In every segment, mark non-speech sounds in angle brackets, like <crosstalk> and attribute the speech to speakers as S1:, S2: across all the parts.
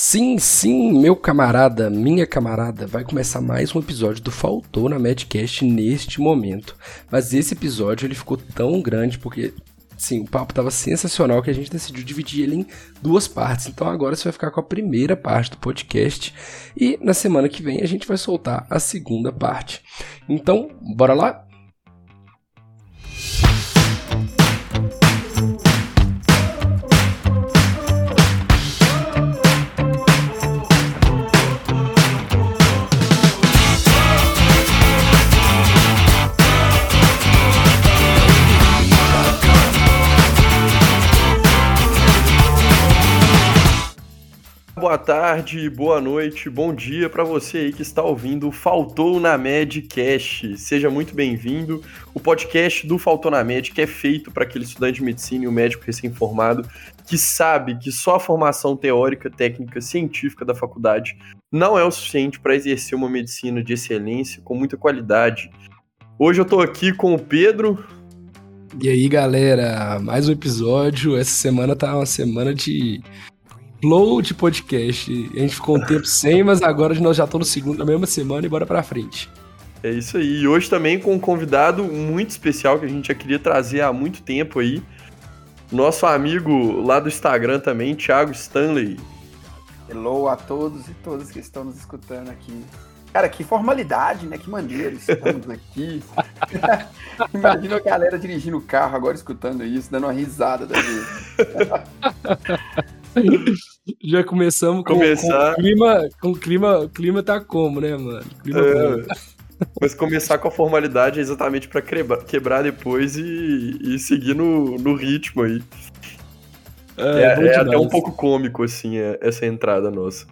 S1: Sim, sim, meu camarada, minha camarada, vai começar mais um episódio do Faltou na Madcast neste momento. Mas esse episódio ele ficou tão grande porque sim, o papo tava sensacional que a gente decidiu dividir ele em duas partes. Então agora você vai ficar com a primeira parte do podcast e na semana que vem a gente vai soltar a segunda parte. Então, bora lá?
S2: Boa tarde, boa noite, bom dia para você aí que está ouvindo Faltou na Medcast. Seja muito bem-vindo. O podcast do Faltou na Med, que é feito para aquele estudante de medicina e o médico recém-formado que sabe que só a formação teórica, técnica, científica da faculdade não é o suficiente para exercer uma medicina de excelência com muita qualidade. Hoje eu estou aqui com o Pedro.
S1: E aí, galera, mais um episódio. Essa semana tá uma semana de flow de podcast. A gente ficou um tempo sem, mas agora nós já estamos no segundo, na mesma semana e bora pra frente.
S2: É isso aí. E hoje também com um convidado muito especial que a gente já queria trazer há muito tempo aí. Nosso amigo lá do Instagram também, Thiago Stanley.
S3: Hello a todos e todas que estão nos escutando aqui. Cara, que formalidade, né? Que maneiro estamos <laughs> aqui. <laughs> Imagina a galera dirigindo o carro agora escutando isso, dando uma risada da vida. <laughs>
S1: Já começamos com, Começar... com clima, com clima, clima tá como, né, mano?
S2: É, mas começar com a formalidade é exatamente para quebrar, quebrar depois e, e seguir no, no ritmo aí. É, é, é até um pouco cômico, assim, é, essa entrada nossa.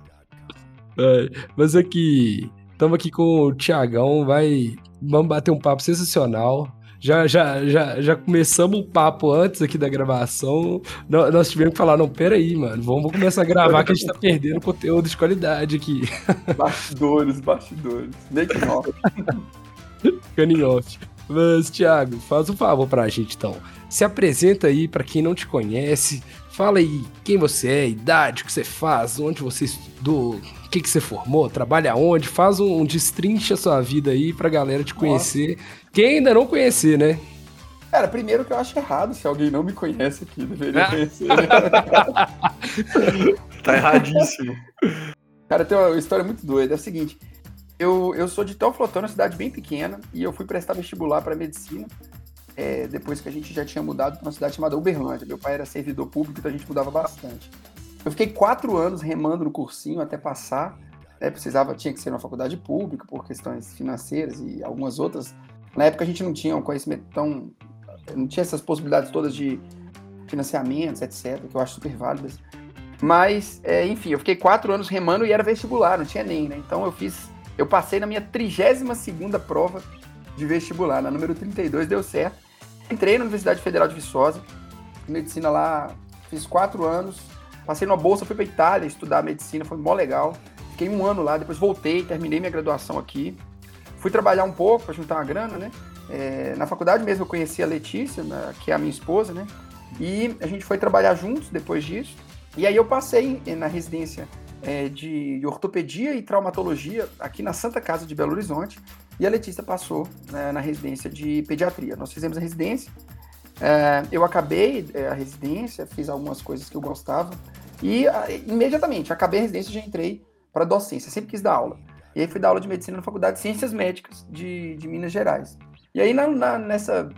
S1: É, mas aqui, estamos aqui com o Tiagão, vai. Vamos bater um papo sensacional. Já, já, já, já começamos o papo antes aqui da gravação. Nós tivemos que falar, não, peraí, mano, vamos começar a gravar que a gente tá perdendo conteúdo de qualidade aqui. <laughs>
S3: Bastidores, bastidores. Make off. <laughs>
S1: Canning off. Mas, Thiago, faz um favor pra gente então. Se apresenta aí para quem não te conhece. Fala aí quem você é, idade, o que você faz, onde você estudou, o que, que você formou, trabalha onde. Faz um, um destrincha a sua vida aí pra galera te conhecer. Nossa. Quem ainda não conhecer, né?
S3: Cara, primeiro que eu acho errado se alguém não me conhece aqui, deveria ah. conhecer. <laughs>
S2: tá erradíssimo.
S3: Cara, tem uma história muito doida. É o seguinte, eu, eu sou de Teoflotão, uma cidade bem pequena, e eu fui prestar vestibular para medicina é, depois que a gente já tinha mudado para uma cidade chamada Uberlândia. Meu pai era servidor público, então a gente mudava bastante. Eu fiquei quatro anos remando no cursinho até passar. Né, precisava, tinha que ser uma faculdade pública por questões financeiras e algumas outras na época a gente não tinha um conhecimento tão. não tinha essas possibilidades todas de financiamentos, etc., que eu acho super válidas. Mas, é, enfim, eu fiquei quatro anos remando e era vestibular, não tinha nem, né? Então eu fiz. Eu passei na minha 32 segunda prova de vestibular, na número 32, deu certo. Entrei na Universidade Federal de Viçosa, medicina lá, fiz quatro anos, passei numa bolsa, fui para Itália estudar medicina, foi mó legal. Fiquei um ano lá, depois voltei, terminei minha graduação aqui. Fui trabalhar um pouco para juntar uma grana, né? É, na faculdade mesmo eu conheci a Letícia, né, que é a minha esposa, né? E a gente foi trabalhar juntos depois disso. E aí eu passei na residência é, de ortopedia e traumatologia aqui na Santa Casa de Belo Horizonte. E a Letícia passou né, na residência de pediatria. Nós fizemos a residência. É, eu acabei é, a residência, fiz algumas coisas que eu gostava. E imediatamente, acabei a residência já entrei para docência. Sempre quis dar aula. E aí fui dar aula de medicina na Faculdade de Ciências Médicas de, de Minas Gerais. E aí na, na, nessa,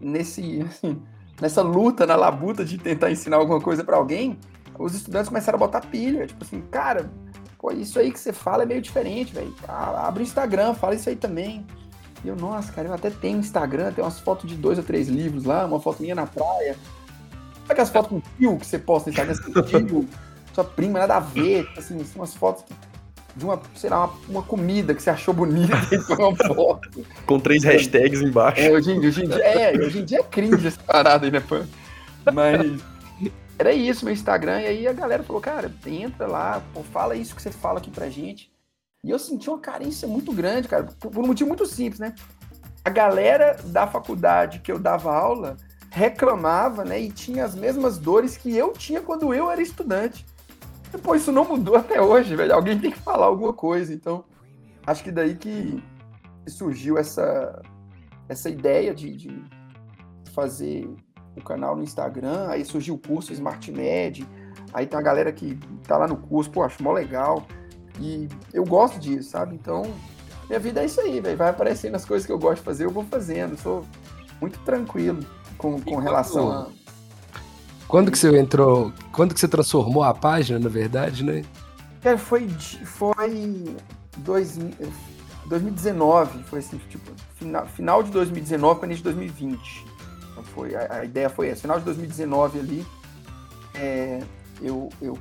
S3: nesse, assim, <laughs> nessa luta, na labuta de tentar ensinar alguma coisa para alguém, os estudantes começaram a botar pilha. Tipo assim, cara, pô, isso aí que você fala é meio diferente, velho. Abre o Instagram, fala isso aí também. E eu, nossa, cara, eu até tenho Instagram, tem umas fotos de dois ou três livros lá, uma foto minha na praia. Sabe aquelas fotos com tio que você posta no Instagram? <laughs> Tio, sua prima, nada a ver, assim, umas fotos que de uma, sei lá, uma, uma, comida que você achou bonita e uma <laughs> foto.
S2: Com três hashtags embaixo.
S3: É, hoje em dia, hoje em dia, é, hoje em dia é cringe essa parada aí, né, pô? Mas era isso, meu Instagram, e aí a galera falou, cara, entra lá, pô, fala isso que você fala aqui pra gente. E eu senti uma carência muito grande, cara, por, por um motivo muito simples, né? A galera da faculdade que eu dava aula reclamava, né, e tinha as mesmas dores que eu tinha quando eu era estudante. Pô, isso não mudou até hoje, velho. Alguém tem que falar alguma coisa. Então, acho que daí que surgiu essa, essa ideia de, de fazer o canal no Instagram. Aí surgiu o curso Smart Med. Aí tem uma galera que tá lá no curso, pô, acho mó legal. E eu gosto disso, sabe? Então, minha vida é isso aí, velho. Vai aparecendo as coisas que eu gosto de fazer, eu vou fazendo. Sou muito tranquilo com, com relação a
S1: quando que você entrou? Quando que você transformou a página, na verdade, né?
S3: Cara, foi, foi dois, 2019, foi assim, tipo, final, final de 2019 para início de 2020. Então foi, a, a, ideia foi essa. Final de 2019 ali, é, eu, eu,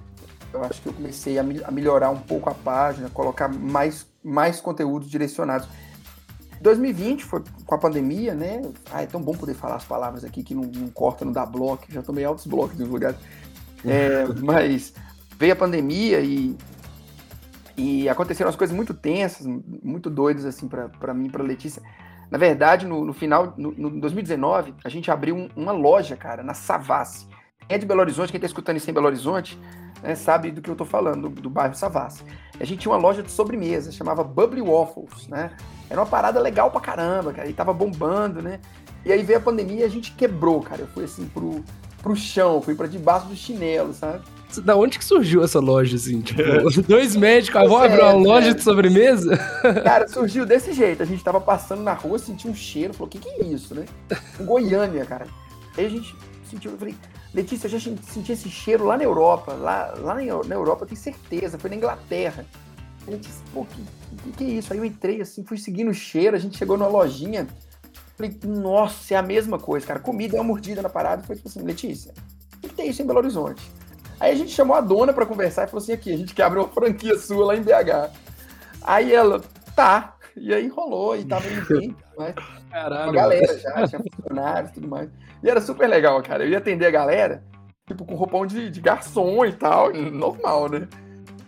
S3: eu acho que eu comecei a, a melhorar um pouco a página, colocar mais, mais conteúdos direcionados. 2020 foi com a pandemia, né? Ah, é tão bom poder falar as palavras aqui que não, não corta, não dá bloco. Já tomei altos blocos em lugar. É, <laughs> mas veio a pandemia e, e aconteceram as coisas muito tensas, muito doidas, assim, para mim e pra Letícia. Na verdade, no, no final, no, no, 2019, a gente abriu um, uma loja, cara, na Savassi. É de Belo Horizonte, quem tá escutando isso em Belo Horizonte, né, sabe do que eu tô falando, do, do bairro Savassi. A gente tinha uma loja de sobremesa, chamava Bubbly Waffles, né? Era uma parada legal pra caramba, cara. E tava bombando, né? E aí veio a pandemia e a gente quebrou, cara. Eu fui assim pro, pro chão, fui para debaixo do chinelo, sabe?
S1: Da onde que surgiu essa loja, assim? Tipo, <laughs> dois médicos, ah, vou abrir uma loja de sobremesa? <laughs>
S3: Cara, surgiu desse jeito. A gente tava passando na rua, sentiu um cheiro, falou, o que que é isso, né? Um Goiânia, cara. Aí a gente sentiu, eu falei, Letícia, eu já senti esse cheiro lá na Europa. Lá, lá na Europa, eu tenho certeza. Foi na Inglaterra. A gente disse, pô, que, que, que é isso? Aí eu entrei assim, fui seguindo o cheiro, a gente chegou numa lojinha. Falei, nossa, é a mesma coisa, cara. Comida é uma mordida na parada. Foi tipo assim, Letícia, o que tem isso em Belo Horizonte? Aí a gente chamou a dona para conversar e falou assim: aqui, a gente quer abrir uma franquia sua lá em BH. Aí ela, tá. E aí rolou, e tava indo <laughs> bem, mas
S1: Caralho.
S3: a galera já, tinha funcionários e tudo mais. E era super legal, cara. Eu ia atender a galera, tipo, com roupão de, de garçom e tal, <laughs> normal, né?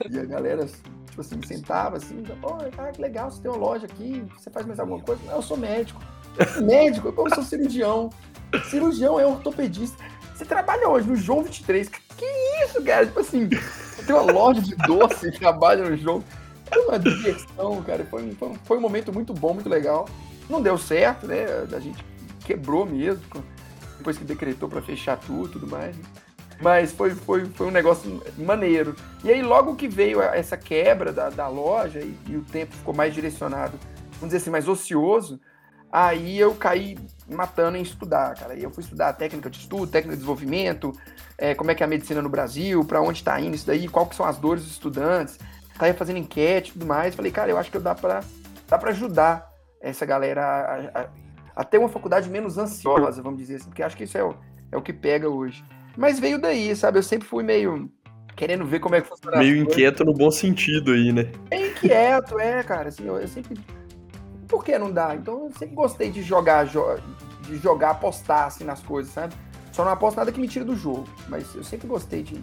S3: E a galera tipo assim, sentava assim, pô, cara, que legal, você tem uma loja aqui, você faz mais alguma coisa? Não, eu sou médico. <laughs> médico? Eu sou cirurgião. Cirurgião é ortopedista. Você trabalha hoje no João 23. Que isso, cara? Tipo assim, tem uma loja de doce e trabalha no João. É uma diversão, cara. Foi, foi, foi um momento muito bom, muito legal. Não deu certo, né? A gente quebrou mesmo, depois que decretou para fechar tudo e tudo mais. Mas foi, foi, foi um negócio maneiro. E aí, logo que veio essa quebra da, da loja e, e o tempo ficou mais direcionado, vamos dizer assim, mais ocioso, aí eu caí matando em estudar, cara. E eu fui estudar técnica de estudo, técnica de desenvolvimento, é, como é que é a medicina no Brasil, para onde está indo isso daí, que são as dores dos estudantes. Caí fazendo enquete e tudo mais. Falei, cara, eu acho que dá para dá pra ajudar essa galera a, a, a, ter uma faculdade menos ansiosa, vamos dizer assim, porque acho que isso é o, é o que pega hoje. Mas veio daí, sabe? Eu sempre fui meio querendo ver como é que funciona.
S2: Meio inquieto no bom sentido aí, né?
S3: É inquieto, é, cara. Assim, eu, eu, sempre. Por que não dá? Então eu sempre gostei de jogar, de jogar, apostar assim nas coisas, sabe? Só não aposto nada que me tire do jogo. Mas eu sempre gostei de.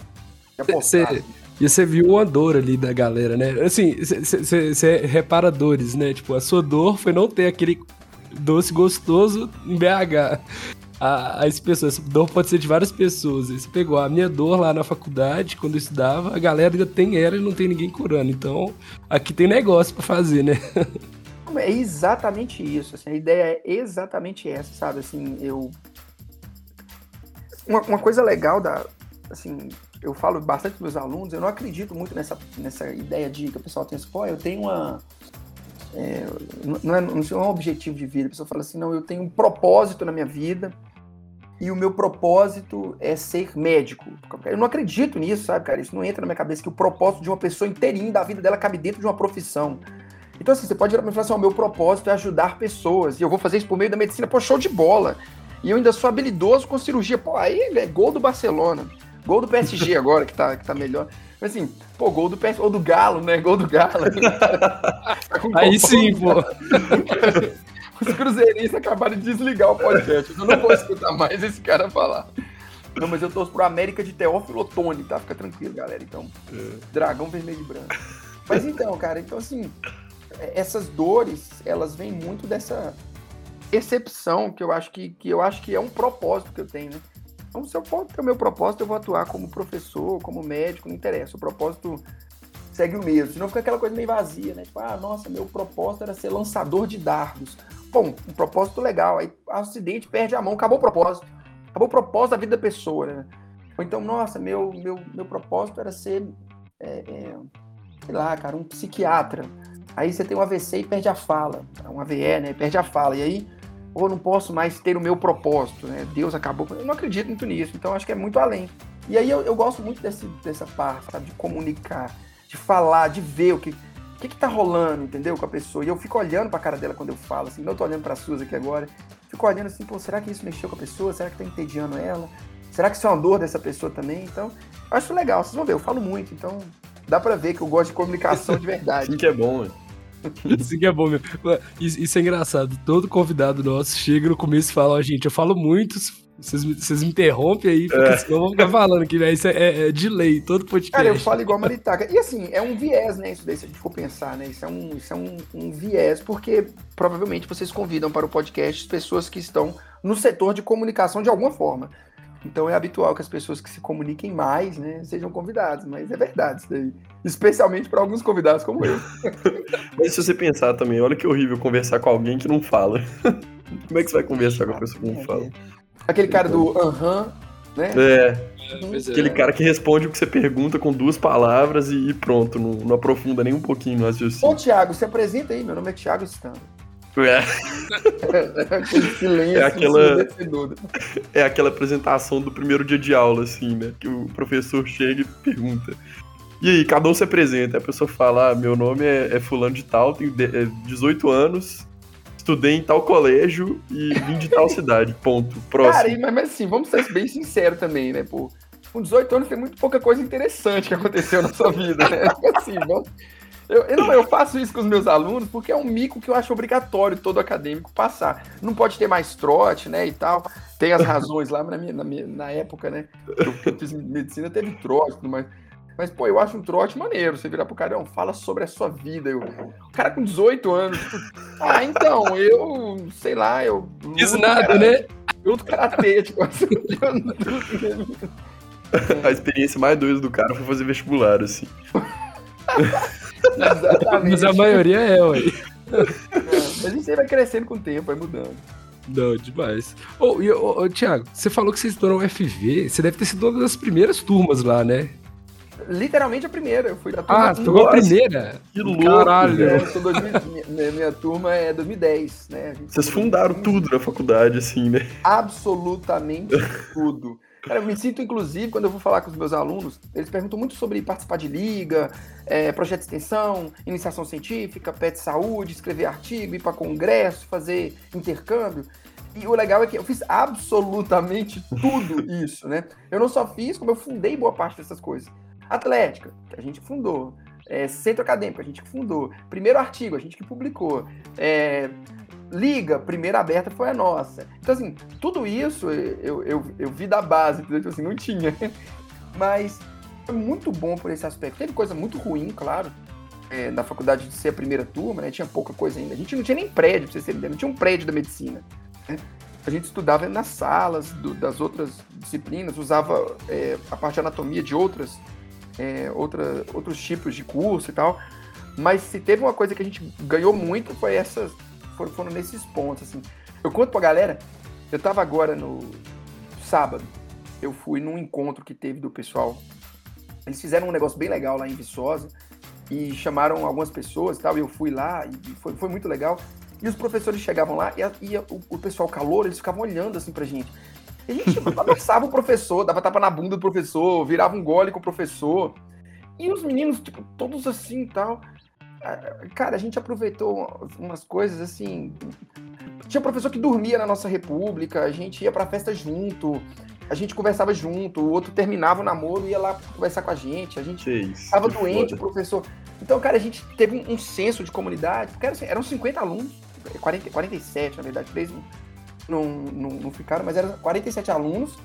S3: Cê,
S1: e você viu uma dor ali da galera, né? Assim, você repara dores, né? Tipo, a sua dor foi não ter aquele doce gostoso em BH a, as pessoas. Essa dor pode ser de várias pessoas. Você pegou a minha dor lá na faculdade, quando eu estudava, a galera ainda tem ela e não tem ninguém curando. Então, aqui tem negócio para fazer, né? <laughs>
S3: É exatamente isso. Assim, a ideia é exatamente essa, sabe? Assim, eu. Uma, uma coisa legal da. Assim, eu falo bastante com meus alunos, eu não acredito muito nessa, nessa ideia de que o pessoal tem assim, eu tenho uma é, não, é, não é um objetivo de vida. A pessoa fala assim: não, eu tenho um propósito na minha vida e o meu propósito é ser médico. Eu não acredito nisso, sabe, cara? Isso não entra na minha cabeça que o propósito de uma pessoa inteirinha da vida dela cabe dentro de uma profissão. Então, assim, você pode virar pra mim e falar assim: o meu propósito é ajudar pessoas e eu vou fazer isso por meio da medicina. Pô, show de bola. E eu ainda sou habilidoso com cirurgia. Pô, aí é gol do Barcelona. Gol do PSG agora, que tá, que tá melhor. Mas assim, pô, gol do PS, ou do Galo, né? Gol do Galo. <laughs>
S1: Aí sim, pô.
S3: Os cruzeirenses acabaram de desligar o podcast. Eu não vou escutar mais esse cara falar. Não, mas eu torço pro América de Teófilo Otoni, tá? Fica tranquilo, galera. Então, é. dragão vermelho e branco. Mas então, cara, então assim, essas dores, elas vêm muito dessa percepção que eu acho que, que eu acho que é um propósito que eu tenho, né? Então, se eu for ter o meu propósito, eu vou atuar como professor, como médico, não interessa. O propósito segue o mesmo. Senão fica aquela coisa meio vazia, né? Tipo, ah, nossa, meu propósito era ser lançador de dardos. Bom, um propósito legal. Aí, acidente, perde a mão, acabou o propósito. Acabou o propósito da vida da pessoa, né? Ou então, nossa, meu, meu, meu propósito era ser, é, é, sei lá, cara, um psiquiatra. Aí você tem um AVC e perde a fala. Um AVE, né? Perde a fala. E aí, ou não posso mais ter o meu propósito, né? Deus acabou. Eu não acredito muito nisso, então acho que é muito além. E aí eu, eu gosto muito desse, dessa parte, sabe? De comunicar, de falar, de ver o que, o que, que tá rolando, entendeu? Com a pessoa. E eu fico olhando pra cara dela quando eu falo, assim, não tô olhando pra Suzy aqui agora. Fico olhando assim, pô, será que isso mexeu com a pessoa? Será que tá entediando ela? Será que isso é uma dor dessa pessoa também? Então, eu acho legal, vocês vão ver, eu falo muito, então dá pra ver que eu gosto de comunicação de verdade.
S2: Sim <laughs> que é bom, mano. <laughs>
S1: Isso que é bom, meu. Isso é engraçado. Todo convidado nosso chega no começo e fala, ó, oh, gente, eu falo muito, vocês me, vocês me interrompem aí, porque é. senão eu vou ficar falando aqui, né? Isso é, é, é, de lei, todo podcast.
S3: Cara, eu falo igual a Maritaca. E assim, é um viés, né? Isso daí, se a gente for pensar, né? Isso é um, isso é um, um viés, porque provavelmente vocês convidam para o podcast pessoas que estão no setor de comunicação de alguma forma. Então é habitual que as pessoas que se comuniquem mais, né, sejam convidadas, mas é verdade isso daí. Especialmente para alguns convidados como eu. <laughs>
S2: mas se você pensar também, olha que horrível conversar com alguém que não fala. <laughs> Como é que você vai conversar com a pessoa que não fala?
S3: Aquele cara do aham, uh -huh, né?
S2: É. Uhum. Aquele cara que responde o que você pergunta com duas palavras e pronto, não, não aprofunda nem um pouquinho no raciocínio.
S3: Ô, Thiago, se apresenta aí, meu nome é Thiago Stano. É. <laughs> Aquele silêncio
S2: é aquela, é aquela apresentação do primeiro dia de aula, assim, né? Que o professor chega e pergunta. E aí, cada um se apresenta. A pessoa fala: ah, meu nome é, é Fulano de Tal, tenho 18 é, anos, estudei em tal colégio e vim de tal <laughs> cidade. Ponto. Próximo. Cara,
S3: mas, mas assim, vamos ser bem sinceros também, né, pô? Com 18 anos tem muito pouca coisa interessante que aconteceu na sua vida, né? <laughs> assim, vamos eu, eu, não, eu faço isso com os meus alunos porque é um mico que eu acho obrigatório todo acadêmico passar. Não pode ter mais trote, né, e tal. Tem as razões lá, na, minha, na, minha, na época, né, eu, eu fiz medicina, teve trote, mas... Mas, pô, eu acho um trote maneiro. Você virar pro cara, não, fala sobre a sua vida. Eu, o cara com 18 anos. <laughs> ah, então, eu, sei lá, eu.
S1: Fiz nada, cara, né?
S3: Luto karatê, <laughs> tipo, assim,
S2: A experiência mais doida do cara foi fazer vestibular, assim. <laughs>
S1: Exatamente. Mas a maioria é, ué. É,
S3: mas a gente vai crescendo com o tempo, vai mudando.
S1: Não, demais. Ô, oh, oh, oh, Thiago, você falou que você estudou no FV, você deve ter sido uma das primeiras turmas lá, né?
S3: Literalmente a primeira, eu fui da turma.
S1: Ah, pegou a primeira?
S3: Que louco! Caralho! Eu sou 2000, minha, minha, turma é 2010, né?
S2: Vocês fundaram tudo na faculdade, assim, né?
S3: Absolutamente tudo. Cara, eu me sinto, inclusive, quando eu vou falar com os meus alunos, eles perguntam muito sobre participar de liga, é, projeto de extensão, iniciação científica, pet saúde, escrever artigo, ir para congresso, fazer intercâmbio. E o legal é que eu fiz absolutamente tudo isso, né? Eu não só fiz, como eu fundei boa parte dessas coisas. Atlética, a gente fundou. É, centro acadêmico, a gente que fundou. Primeiro artigo, a gente que publicou. É, liga, primeira aberta foi a nossa. Então, assim, tudo isso eu, eu, eu vi da base, tipo assim, não tinha. <laughs> Mas foi muito bom por esse aspecto. Teve coisa muito ruim, claro, é, na faculdade de ser a primeira turma, né? Tinha pouca coisa ainda. A gente não tinha nem prédio, pra vocês terem não tinha um prédio da medicina. Né? A gente estudava nas salas do, das outras disciplinas, usava é, a parte de anatomia de outras, é, outra, outros tipos de curso e tal. Mas se teve uma coisa que a gente ganhou muito foi essas foram, foram nesses pontos, assim. Eu conto pra galera, eu tava agora no sábado, eu fui num encontro que teve do pessoal. Eles fizeram um negócio bem legal lá em Viçosa e chamaram algumas pessoas e tal, e eu fui lá e foi, foi muito legal. E os professores chegavam lá e, a, e o, o, pessoal calor, eles ficavam olhando assim pra gente. A gente abraçava o professor, dava tapa na bunda do professor, virava um gole com o professor. E os meninos, tipo, todos assim e tal. Cara, a gente aproveitou umas coisas assim. Tinha professor que dormia na nossa república, a gente ia pra festa junto, a gente conversava junto, o outro terminava o namoro e ia lá conversar com a gente, a gente isso, tava doente, foda. o professor. Então, cara, a gente teve um, senso de comunidade, porque assim, eram 50 alunos, 40, 47, na verdade, três não, não, não ficaram, mas eram 47 alunos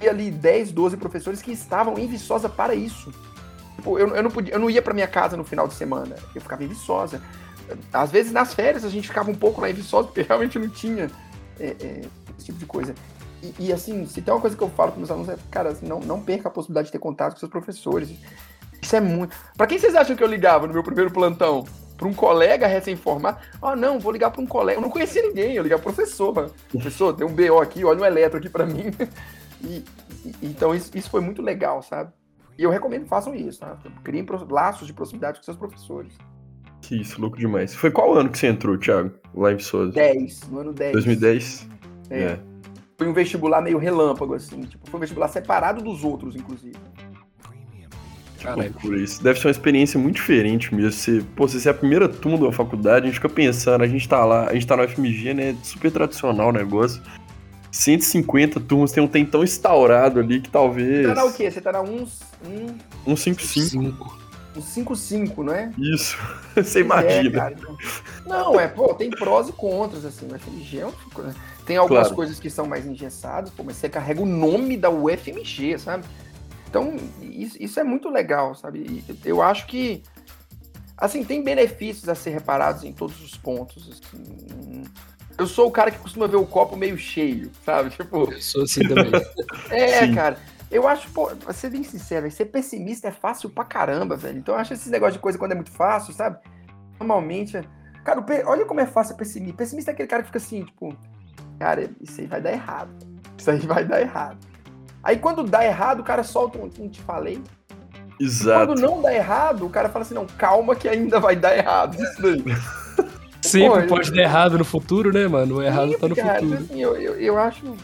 S3: e ali 10, 12 professores que estavam em Viçosa para isso. Tipo, eu, eu, não podia, eu não ia pra minha casa no final de semana. Eu ficava em Viçosa. Às vezes, nas férias, a gente ficava um pouco lá em Viçosa, porque <laughs> realmente não tinha é, é, esse tipo de coisa. E, e, assim, se tem uma coisa que eu falo para meus alunos é, cara, não, não perca a possibilidade de ter contato com seus professores. Isso é muito. Para quem vocês acham que eu ligava no meu primeiro plantão? Para um colega recém-formado? Ah, não, vou ligar para um colega. Eu não conhecia ninguém, eu ligava pro professor. Mano. <laughs> Professor, tem um BO aqui, olha um eletro aqui para mim. <laughs> E, e, então isso, isso foi muito legal, sabe? E eu recomendo que façam isso, tá? Criem laços de proximidade com seus professores.
S2: Que isso, louco demais. Foi qual ano que você entrou, Thiago? Lá em Souza?
S3: 10, no ano 10.
S2: 2010?
S3: É. é. Foi um vestibular meio relâmpago, assim. Tipo, foi um vestibular separado dos outros, inclusive.
S2: Caralho, por isso. Deve ser uma experiência muito diferente mesmo. Você, pô, você é a primeira turma da faculdade, a gente fica pensando, a gente tá lá, a gente tá no FMG, né? Super tradicional o negócio. 150 turmas, tem um tem tão instaurado ali que talvez.
S3: Você tá na o quê? Você tá na 1.
S2: 155.
S3: 155, não é?
S2: Isso. <laughs> Você imagina. É,
S3: então... Não, é, pô, tem prós e contras, assim. O FMG é um... Tem algumas claro. coisas que são mais engessadas, pô, mas você carrega o nome da UFMG, sabe? Então, isso, isso é muito legal, sabe? Eu acho que, assim, tem benefícios a ser reparados em todos os pontos. Assim. Eu sou o cara que costuma ver o copo meio cheio, sabe? Tipo.
S1: Eu sou assim também. <laughs>
S3: é, Sim. cara. Eu acho, pô, pra ser bem sincero, ser pessimista é fácil pra caramba, velho. Então eu acho esse negócio de coisa quando é muito fácil, sabe? Normalmente. Cara, olha como é fácil ser pessimista. Pessimista é aquele cara que fica assim, tipo, cara, isso aí vai dar errado. Isso aí vai dar errado. Aí quando dá errado, o cara solta um, um te falei.
S2: Exato.
S3: E quando não dá errado, o cara fala assim, não, calma que ainda vai dar errado. Isso daí.
S1: Sempre Pô, pode eu... dar errado no futuro, né, mano? O errado Sim, tá no
S3: cara,
S1: futuro.
S3: Assim, eu, eu, eu, acho.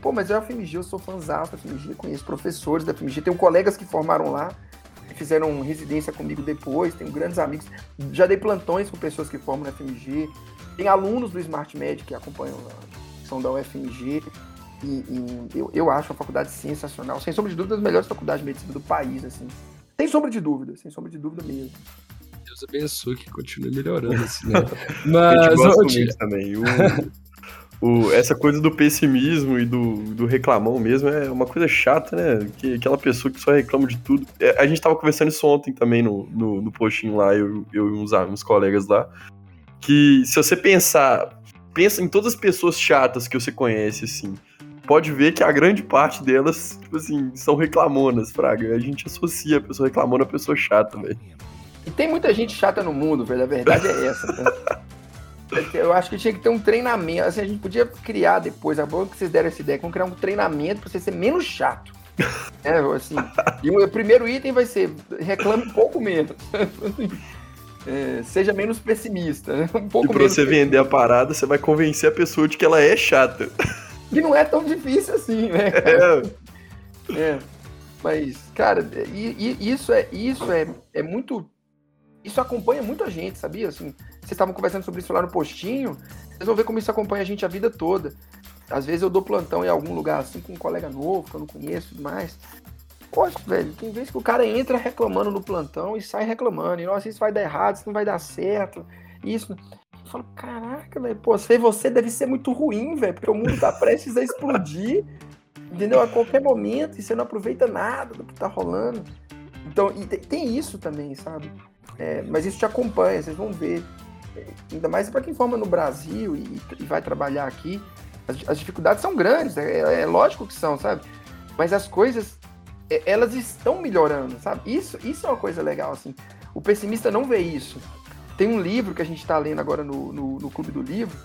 S3: Pô, mas eu a FMG, eu sou fãzão da FMG, conheço professores da FMG, tenho colegas que formaram lá, fizeram residência comigo depois, tenho grandes amigos. Já dei plantões com pessoas que formam na FMG. Tem alunos do Smart Med que acompanham, são da UFMG. E, e eu, eu acho a faculdade sensacional. Sem sombra de dúvida, das melhores faculdades de medicina do país, assim. Sem sombra de dúvida, sem sombra de dúvida mesmo.
S1: Deus abençoe que continue melhorando <laughs> assim, né? Mas
S2: eu te... também. O, o, essa coisa do pessimismo e do, do reclamão mesmo é uma coisa chata, né? Que, aquela pessoa que só reclama de tudo. É, a gente tava conversando isso ontem também no, no, no postinho lá, eu, eu e uns, uns colegas lá. Que se você pensar, pensa em todas as pessoas chatas que você conhece, assim pode ver que a grande parte delas, tipo assim, são reclamonas, Fraga. A gente associa a pessoa reclamona a pessoa chata, velho.
S3: E tem muita gente chata no mundo, velho. A verdade é essa. Né? <laughs> Eu acho que tinha que ter um treinamento. Assim, a gente podia criar depois, a boa que vocês deram essa ideia, vamos criar um treinamento para você ser menos chato. <laughs> É, assim, e o primeiro item vai ser reclame um pouco menos. <laughs> É, seja menos pessimista. Né? Um pouco
S2: e pra você vender a parada, você vai convencer a pessoa de que ela é chata
S3: que não é tão difícil assim, né? É. é. Mas, cara, e, e, isso é isso é, é muito. Isso acompanha muita gente, sabia? Assim, vocês estavam conversando sobre isso lá no postinho, vocês vão ver como isso acompanha a gente a vida toda. Às vezes eu dou plantão em algum lugar assim com um colega novo que eu não conheço e tudo mais. Poxa, velho, tem vezes que o cara entra reclamando no plantão e sai reclamando. E, nossa, isso vai dar errado, isso não vai dar certo. Isso. Falo, caraca, velho, pô, ser você deve ser muito ruim, velho, porque o mundo tá prestes a explodir, entendeu? A qualquer momento, e você não aproveita nada do que tá rolando. Então, tem isso também, sabe? É, mas isso te acompanha, vocês vão ver. É, ainda mais para quem forma no Brasil e, e vai trabalhar aqui, as, as dificuldades são grandes, é, é, lógico que são, sabe? Mas as coisas, é, elas estão melhorando, sabe? Isso, isso é uma coisa legal, assim. O pessimista não vê isso. Tem um livro que a gente está lendo agora no, no, no, Clube do Livro.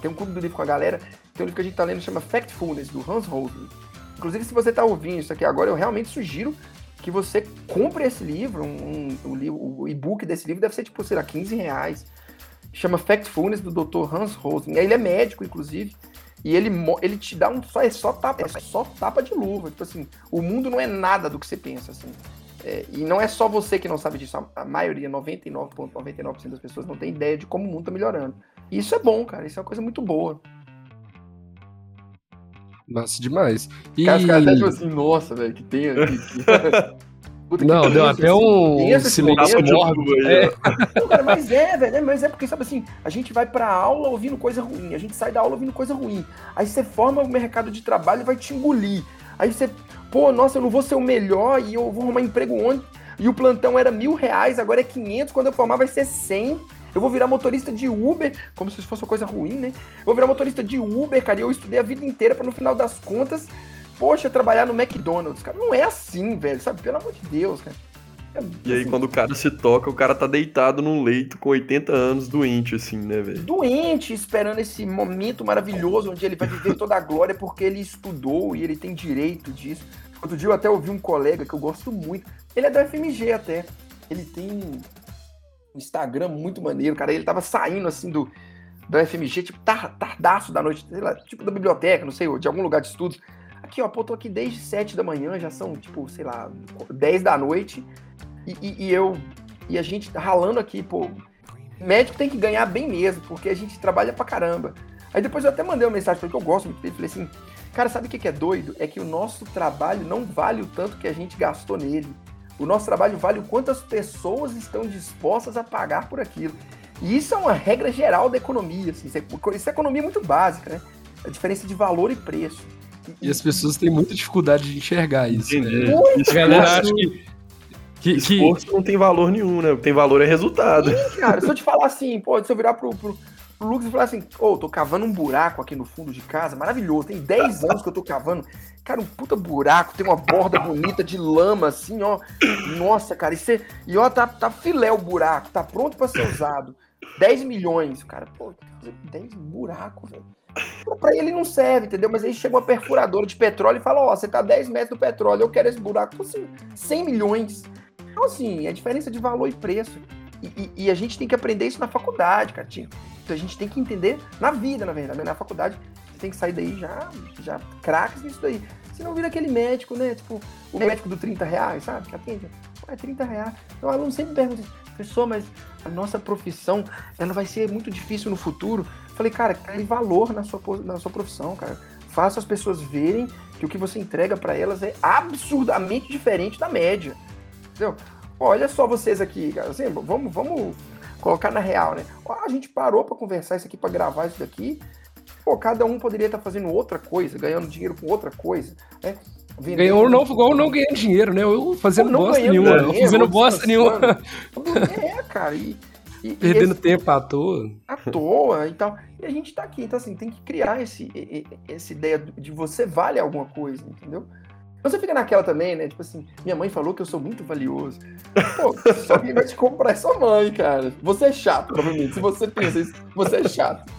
S3: Tem um Clube do Livro com a galera. Tem um livro que a gente está lendo que chama Factfulness, do Hans Rosling. Inclusive, se você está ouvindo isso aqui agora, eu realmente sugiro que você compre esse livro. Um, um, um, o e-book desse livro deve ser, tipo, sei lá, 15 reais. Chama Factfulness, do Dr. Hans Rosling. Ele é médico, inclusive. E ele, ele te dá um só, é só tapa, é só tapa de luva. Tipo assim, o mundo não é nada do que você pensa, assim. É, e não é só você que não sabe disso, a, maioria, 99,99% ,99 das pessoas não tem ideia de como o mundo está melhorando. E isso é bom, cara, isso é uma coisa muito boa.
S1: Massa demais.
S3: E... Cara, os caras até assim, nossa, velho, que tem aqui. <laughs>
S1: Puta, não, deu até assim, um silêncio mórbido.
S3: É. Não, cara, mas é, velho, né, mas é porque, sabe assim, a gente vai pra aula ouvindo coisa ruim, a gente sai da aula ouvindo coisa ruim. Aí você forma o mercado de trabalho e vai te engolir. Aí você Pô, nossa, eu não vou ser o melhor e eu vou arrumar emprego onde? E o plantão era mil reais, agora é 500, quando eu formar vai ser 100. Eu vou virar motorista de Uber, como se isso fosse uma coisa ruim, né? Eu vou virar motorista de Uber, cara, e eu estudei a vida inteira para no final das contas, poxa, trabalhar no McDonald's, cara. Não é assim, velho, sabe? Pelo amor de Deus, cara.
S2: E aí, assim, quando o cara se toca, o cara tá deitado num leito com 80 anos, doente, assim, né, velho?
S3: Doente, esperando esse momento maravilhoso onde ele vai viver toda a glória porque ele estudou e ele tem direito disso. Outro dia eu até ouvi um colega que eu gosto muito. Ele é da FMG até. Ele tem um Instagram muito maneiro, cara. Ele tava saindo assim do, do FMG, tipo, tardaço da noite, sei lá, tipo da biblioteca, não sei, de algum lugar de estudos. Aqui, ó, pô, tô aqui desde 7 da manhã, já são, tipo, sei lá, 10 da noite. E, e, e, eu e a gente ralando aqui, pô. Médico tem que ganhar bem mesmo, porque a gente trabalha pra caramba. Aí depois eu até mandei uma mensagem porque eu gosto muito dele. Falei assim, cara, sabe o que é doido? É que o nosso trabalho não vale o tanto que a gente gastou nele. O nosso trabalho vale o quanto as pessoas estão dispostas a pagar por aquilo. E isso é uma regra geral da economia. Assim, isso, é, isso é economia muito básica, né? A diferença de valor e preço.
S1: E, e as pessoas têm muita dificuldade de enxergar isso.
S2: Né? A galera acha que que, Esforço que... não tem valor nenhum, né? Tem valor é resultado.
S3: Sim, cara, se eu te falar assim, pô, se eu virar pro, pro, pro Lucas e falar assim, ô, oh, tô cavando um buraco aqui no fundo de casa, maravilhoso, tem 10 <laughs> anos que eu tô cavando. Cara, um puta buraco, tem uma borda bonita de lama, assim, ó. Nossa, cara, e, você, e ó, tá, tá filé o buraco, tá pronto para ser usado. 10 milhões, cara, pô, 10 buracos, velho. Pra ele não serve, entendeu? Mas aí chega uma perfuradora de petróleo e fala: Ó, oh, você tá 10 metros do petróleo, eu quero esse buraco. Assim, 100 milhões. Então, assim, é diferença de valor e preço. E, e, e, a gente tem que aprender isso na faculdade, cara. Então a gente tem que entender na vida, na verdade. Né? Na faculdade, você tem que sair daí já, já craques nisso daí. Se não vira aquele médico, né? Tipo, o médico do 30 reais, sabe? Que atende. É 30 reais. Então o aluno sempre pergunta, professor, mas a nossa profissão, ela vai ser muito difícil no futuro. falei, cara, crie valor na sua, na sua profissão, cara. Faça as pessoas verem que o que você entrega para elas é absurdamente diferente da média. Entendeu? Olha só vocês aqui, cara. Assim, vamos, vamos colocar na real, né? A gente parou para conversar isso aqui, para gravar isso daqui. Pô, cada um poderia estar tá fazendo outra coisa, ganhando dinheiro com outra coisa, né?
S1: Ganhou não, igual não ganhando dinheiro, né? Eu fazendo não bosta nenhuma. Dinheiro, fazendo bosta nenhuma.
S3: É, cara. E,
S1: e Perdendo esse, tempo à toa.
S3: À toa e tal. E a gente tá aqui, então assim, tem que criar esse, essa ideia de você vale alguma coisa, entendeu? Você fica naquela também, né? Tipo assim, minha mãe falou que eu sou muito valioso. Pô, só quem vai te comprar é sua mãe, cara. Você é chato, provavelmente. Se você pensa isso, você é chato.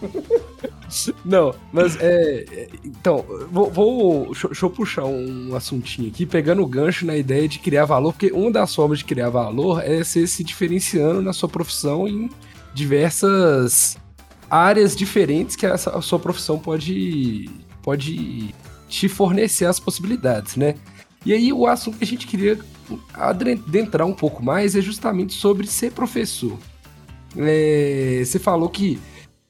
S1: Não, mas é. é então, vou. vou deixa, deixa, eu puxar um assuntinho aqui, pegando o gancho na ideia de criar valor, porque uma das formas de criar valor é ser se diferenciando na sua profissão em diversas áreas diferentes que a sua profissão pode, pode te fornecer as possibilidades, né? E aí o assunto que a gente queria adentrar um pouco mais é justamente sobre ser professor. É, você falou que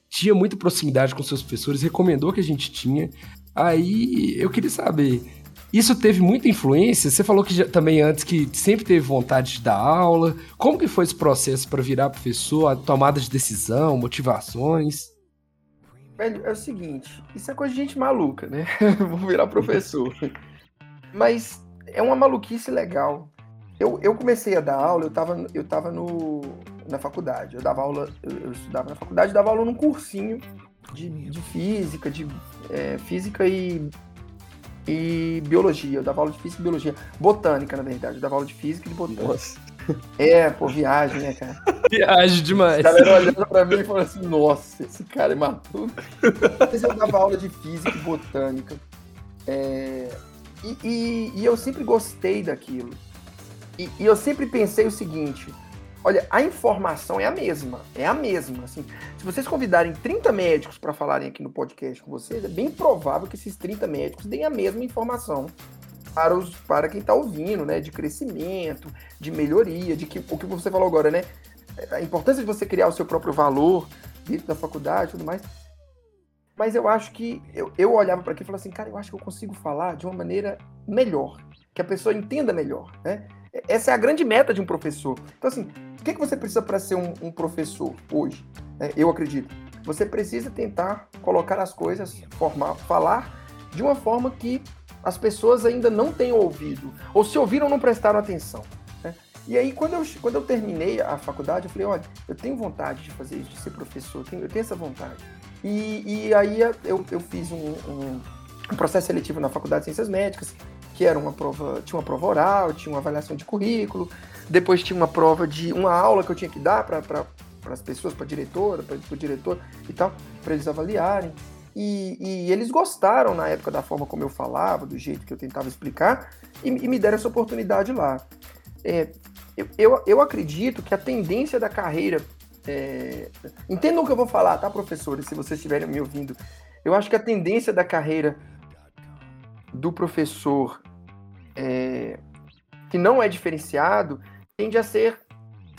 S1: tinha muita proximidade com seus professores, recomendou que a gente tinha. Aí eu queria saber, isso teve muita influência? Você falou que já, também antes que sempre teve vontade de dar aula. Como que foi esse processo para virar professor, a tomada de decisão, motivações?
S3: Velho, é o seguinte, isso é coisa de gente maluca, né? <laughs> Vou virar professor. Mas é uma maluquice legal. Eu, eu comecei a dar aula, eu tava, eu tava no, na faculdade. Eu dava aula, eu, eu estudava na faculdade, dava aula num cursinho de, de física, de é, física e, e biologia. Eu dava aula de física e biologia. Botânica, na verdade. Eu dava aula de física e de botânica. Nossa. É, pô, viagem, né, cara?
S1: Viagem demais. A
S3: galera olhando pra mim e falando assim, nossa, esse cara é maluco. Mas eu dava aula de física e botânica. É... E, e, e, eu sempre gostei daquilo. E, e, eu sempre pensei o seguinte: olha, a informação é a mesma, é a mesma. Assim, se vocês convidarem 30 médicos para falarem aqui no podcast com vocês, é bem provável que esses 30 médicos deem a mesma informação para, os, para quem está ouvindo, né? De crescimento, de melhoria, de que o que você falou agora, né? A importância de você criar o seu próprio valor dentro da faculdade e tudo mais. Mas eu acho que eu, eu olhava para aqui e falava assim, cara, eu acho que eu consigo falar de uma maneira melhor, que a pessoa entenda melhor, né? Essa é a grande meta de um professor. Então, assim, o que, que você precisa para ser um, um, professor hoje? É, eu acredito. Você precisa tentar colocar as coisas, formar, falar de uma forma que as pessoas ainda não têm ouvido, ou se ouviram, não prestaram atenção. Né? E aí, quando eu, quando eu terminei a faculdade, eu falei, olha, eu tenho vontade de fazer isso, de ser professor, eu tenho, eu tenho essa vontade. E, e aí eu, eu fiz um, um, um, processo seletivo na Faculdade de Ciências Médicas, que era uma prova, tinha uma prova oral, tinha uma avaliação de currículo, depois tinha uma prova de uma aula que eu tinha que dar para as pessoas, para a diretora, para o diretor e tal, para eles avaliarem. E, e, eles gostaram na época da forma como eu falava, do jeito que eu tentava explicar, e, e me deram essa oportunidade lá. É, eu, eu, eu, acredito que a tendência da carreira. É... Entendam o que eu vou falar, tá, professores, se vocês estiverem me ouvindo. Eu acho que a tendência da carreira do professor é, que não é diferenciado tende a ser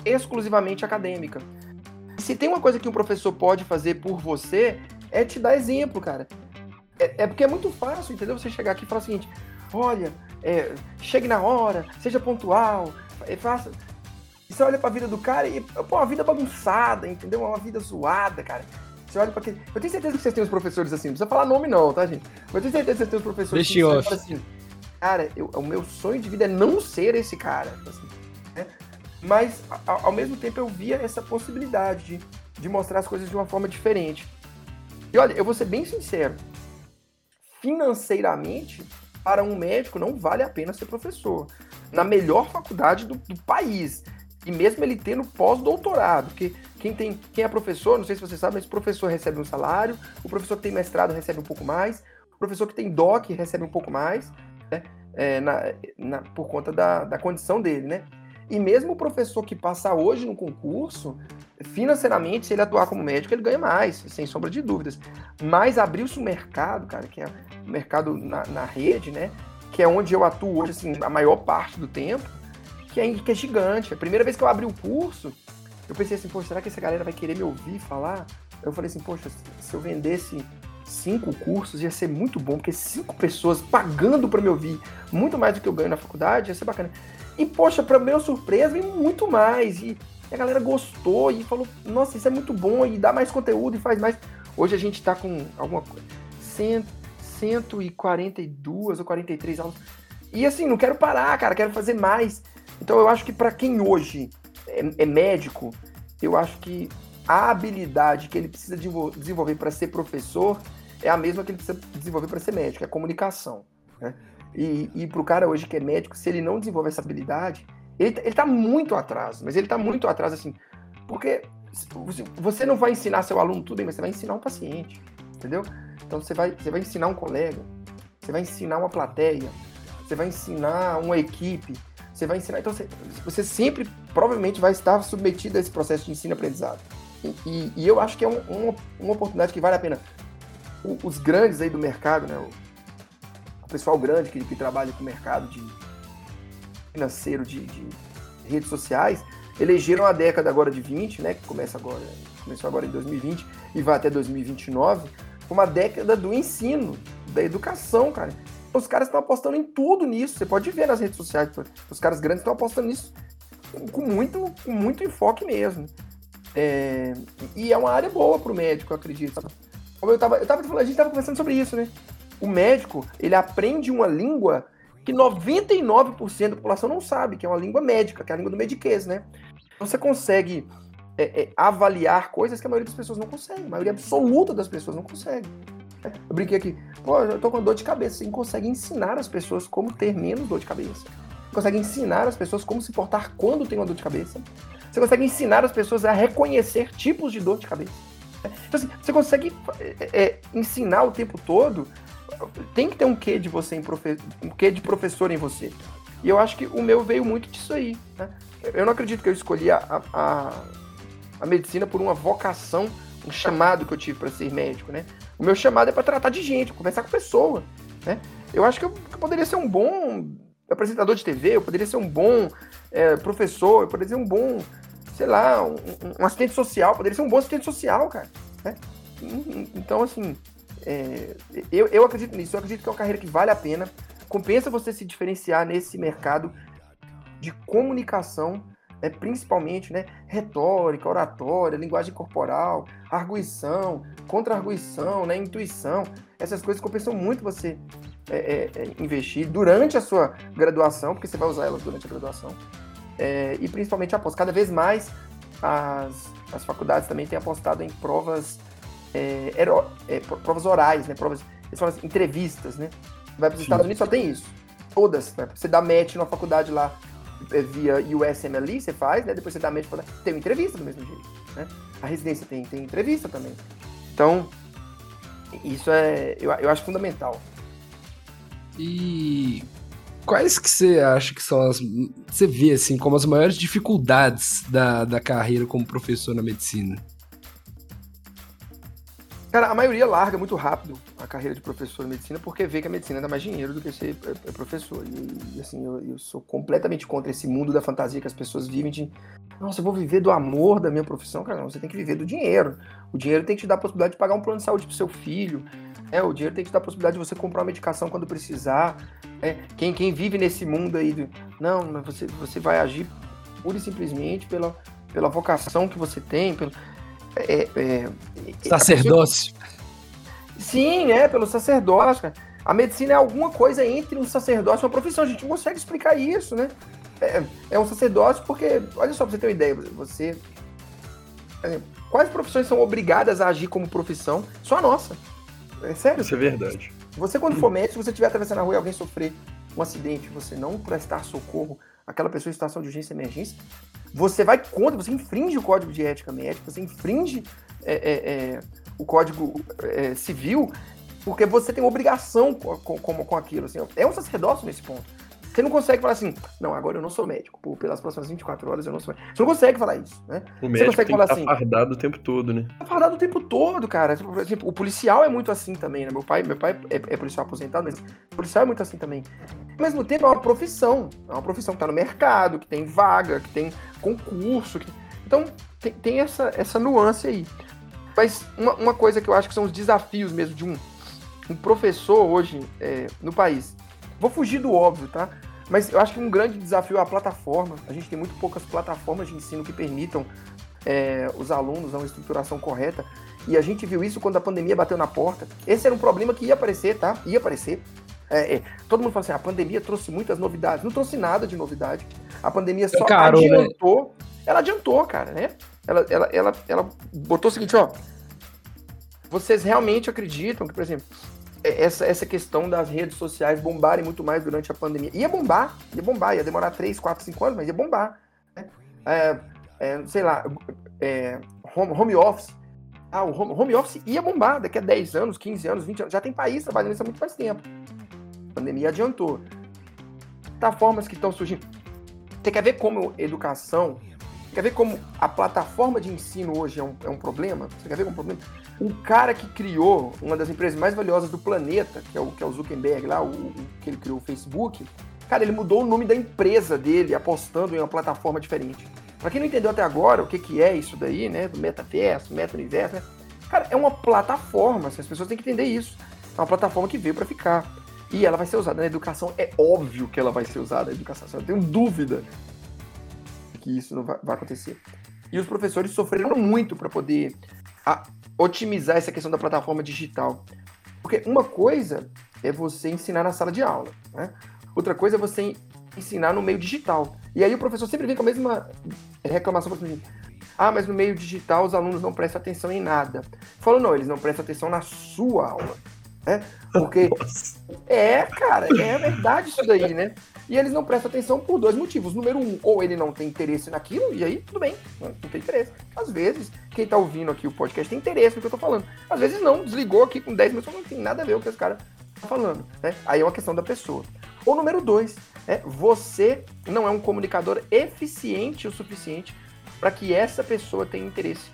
S3: exclusivamente acadêmica. Se tem uma coisa que um professor pode fazer por você, é te dar exemplo, cara. É, é porque é muito fácil, entendeu? Você chegar aqui e falar o seguinte: olha, é, chegue na hora, seja pontual, é, faça. E você olha pra vida do cara e, pô, uma vida bagunçada, entendeu? Uma vida zoada, cara. Você olha pra aquele. Eu tenho certeza que vocês têm os professores assim, não precisa falar nome, não, tá, gente? Mas eu tenho certeza que vocês têm os professores
S1: Deixa
S3: assim, assim, cara, eu, o meu sonho de vida é não ser esse cara. Assim, né? Mas, ao, ao mesmo tempo, eu via essa possibilidade de, de mostrar as coisas de uma forma diferente. E olha, eu vou ser bem sincero. Financeiramente, para um médico, não vale a pena ser professor. Na melhor faculdade do, do país. E mesmo ele tendo pós-doutorado. Porque quem, tem, quem é professor, não sei se você sabe, mas o professor recebe um salário, o professor que tem mestrado recebe um pouco mais, o professor que tem DOC recebe um pouco mais, né? É, na, na, por conta da, da condição dele, né? E mesmo o professor que passa hoje no concurso, financeiramente, se ele atuar como médico, ele ganha mais, sem sombra de dúvidas. Mas abriu-se um mercado, cara, que é o mercado na, na, rede, né? Que é onde eu atuo hoje, assim, a maior parte do tempo, que é, que é gigante. A primeira vez que eu abri o curso, eu pensei assim, poxa, será que essa galera vai querer me ouvir falar? Eu falei assim, poxa, se eu vendesse cinco cursos ia ser muito bom, porque cinco pessoas pagando para me ouvir, muito mais do que eu ganho na faculdade, ia ser bacana. E, poxa, para minha surpresa, vem muito mais. E a galera gostou e falou: nossa, isso é muito bom, e dá mais conteúdo e faz mais. Hoje a gente está com alguma coisa. 142 ou 43 aulas. E assim, não quero parar, cara, quero fazer mais. Então eu acho que para quem hoje é, é, médico, eu acho que a habilidade que ele precisa desenvolver para ser professor é a mesma que ele precisa desenvolver para ser médico, é a comunicação. Né? E, e para o cara hoje que é médico, se ele não desenvolve essa habilidade, ele, ele tá muito atrás, mas ele tá muito atrás, assim, porque você não vai ensinar seu aluno tudo, mas você vai ensinar um paciente, entendeu? Então você vai, você vai ensinar um colega, você vai ensinar uma plateia, você vai ensinar uma equipe, você vai ensinar. Então você, você sempre, provavelmente, vai estar submetido a esse processo de ensino-aprendizado. E, e, e, eu acho que é um, uma, uma oportunidade que vale a pena. O, os grandes aí do mercado, né? O pessoal grande que, que trabalha com o mercado de financeiro de, de, redes sociais, elegeram a década agora de 20, né, que começa agora, começou agora em 2020 e vai até 2029, uma década do ensino, da educação, cara. Os caras estão apostando em tudo nisso. Você pode ver nas redes sociais, os caras grandes estão apostando nisso com muito, com muito enfoque mesmo. É, e é uma área boa para o médico, eu acredito. Eu tava, eu tava, a gente estava conversando sobre isso, né? O médico, ele aprende uma língua que 99% da população não sabe, que é uma língua médica, que é a língua do mediquês, né? Então, você consegue é, é, avaliar coisas que a maioria das pessoas não consegue, a maioria absoluta das pessoas não consegue. Eu brinquei aqui, pô, eu tô com dor de cabeça. Você consegue ensinar as pessoas como ter menos dor de cabeça. Consegue ensinar as pessoas como se portar quando tem uma dor de cabeça. Você consegue ensinar as pessoas a reconhecer tipos de dor de cabeça. Então, assim, você consegue é, é ensinar o tempo todo tem que ter um quê de você em profe... um quê de professor em você. E eu acho que o meu veio muito disso aí. Né? Eu não acredito que eu escolhi a, a, a medicina por uma vocação, um chamado que eu tive para ser médico, né? O meu chamado é para tratar de gente, conversar com pessoa, né? Eu acho que eu, que eu, poderia ser um bom apresentador de TV, eu poderia ser um bom é, professor, eu poderia ser um bom, sei lá, um, um, assistente social, poderia ser um bom assistente social, cara. Né? Então, assim, é, eu, eu acredito nisso, eu acredito que é uma carreira que vale a pena. Compensa você se diferenciar nesse mercado de comunicação, é, principalmente né, retórica, oratória, linguagem corporal, arguição, contra-arguição, né, intuição. Essas coisas compensam muito você é, é, é, investir durante a sua graduação, porque você vai usar elas durante a graduação. é, e principalmente após. Cada vez mais as, as faculdades também têm apostado em provas, é, hero, é, provas orais, né? Provas, eles falam assim, entrevistas, né? Vai para os Estados Unidos só tem isso. Todas, né? Você dá match na faculdade lá é, via USMLE, você faz, né? Depois você dá match para tem uma entrevista do mesmo jeito, né? A residência tem, tem entrevista também. Então, isso é, eu, eu acho fundamental.
S1: E quais que você acha que são as. Você vê, assim, como as maiores dificuldades da, da carreira como professor na medicina?
S3: Cara, a maioria larga muito rápido a carreira de professor de medicina porque vê que a medicina dá mais dinheiro do que ser é, é professor. E, assim, eu, eu, sou completamente contra esse mundo da fantasia que as pessoas vivem de nossa, eu vou viver do amor da minha profissão. Cara, não, você tem que viver do dinheiro. O dinheiro tem que te dar a possibilidade de pagar um plano de saúde pro seu filho. É, o dinheiro tem que te dar a possibilidade de você comprar uma medicação quando precisar. É, quem, quem vive nesse mundo aí, do, não, você, você vai agir pura e simplesmente pela, pela vocação que você tem, pelo,
S1: é, é, é Sacerdócio.
S3: Sim, é, pelo sacerdócio, cara. A medicina é alguma coisa entre um sacerdócio e uma profissão. A gente não consegue explicar isso, né? É, é um sacerdócio porque, olha só pra você ter uma ideia, você. Quais profissões são obrigadas a agir como profissão? Só a nossa. É sério.
S2: Isso é verdade.
S3: Você, quando for médico, se você estiver atravessando a rua e alguém sofrer um acidente, você não prestar socorro àquela pessoa em situação de urgência e emergência, você vai contra, você infringe o código de ética médica, você infringe é, é, é, o código é, civil, porque você tem obrigação com, com, com aquilo. Assim, é um sacerdócio nesse ponto. Você não consegue falar assim, não, agora eu não sou médico, por, pelas próximas 24 horas eu não sou médico. Você não consegue falar isso, né?
S2: O médico você consegue tem falar que assim, fardado o tempo todo, né?
S3: Tá fardado o tempo todo, cara. Por exemplo, o policial é muito assim também, né? Meu pai, meu pai é, é policial aposentado, mas o policial é muito assim também. Ao mesmo tempo, é uma profissão. É uma profissão que tá no mercado, que tem vaga, que tem concurso. Que... Então, tem, tem, essa, essa nuance aí. Mas uma, uma, coisa que eu acho que são os desafios mesmo de um, um professor hoje é, no país. Vou fugir do óbvio, tá? Mas eu acho que um grande desafio é a plataforma. A gente tem muito poucas plataformas de ensino que permitam é, os alunos uma estruturação correta. E a gente viu isso quando a pandemia bateu na porta. Esse era um problema que ia aparecer, tá? Ia aparecer. É, é. Todo mundo fala assim: a pandemia trouxe muitas novidades. Não trouxe nada de novidade. A pandemia só Caro, né? adiantou. Né? Ela adiantou, cara, né? Ela, ela, ela, ela botou o seguinte: ó. Vocês realmente acreditam que, por exemplo, essa, essa questão das redes sociais bombarem muito mais durante a pandemia. Ia bombar, ia bombar, ia demorar 3, 4, 5 anos, mas ia bombar. Né? É, é, sei lá, é, home, home, office. Ah, o home, home, office ia bombar daqui a 10 anos, 15 anos, 20 anos. Já tem país trabalhando isso há muito mais tempo. A pandemia adiantou. Plataformas que estão surgindo. Você quer ver como educação, quer ver como a plataforma de ensino hoje é um, é um problema? Você quer ver como um problema? O cara que criou uma das empresas mais valiosas do planeta, que é o, que é o Zuckerberg lá, o, o, que ele criou o Facebook, cara, ele mudou o nome da empresa dele apostando em uma plataforma diferente. Para quem não entendeu até agora o que, que é isso daí, né, do metaverso, meta-universo, né? cara, é uma plataforma, assim, as pessoas têm que entender isso. É uma plataforma que veio para ficar. E ela vai ser usada na educação, é óbvio que ela vai ser usada na educação, eu tenho dúvida que isso não vai, vai acontecer. E os professores sofreram muito para poder a, otimizar essa questão da plataforma digital. Porque uma coisa é você ensinar na sala de aula, né? Outra coisa é você ensinar no meio digital. E aí o professor sempre vem com a mesma reclamação para mim. Ah, mas no meio digital os alunos não prestam atenção em nada. Falou, não, eles não prestam atenção na sua aula. Né? Porque. <laughs> Nossa. É, cara, é verdade isso daí, né? E eles não prestam atenção por dois motivos. Número um, ou ele não tem interesse naquilo, e aí tudo bem, não tem interesse. Às vezes, quem tá ouvindo aqui o podcast tem interesse no que eu tô falando. Às vezes não, desligou aqui com 10 minutos, não tem nada a ver com o que esse cara tá falando. Né? Aí é uma questão da pessoa. Ou número dois, é, você não é um comunicador eficiente o suficiente para que essa pessoa tenha interesse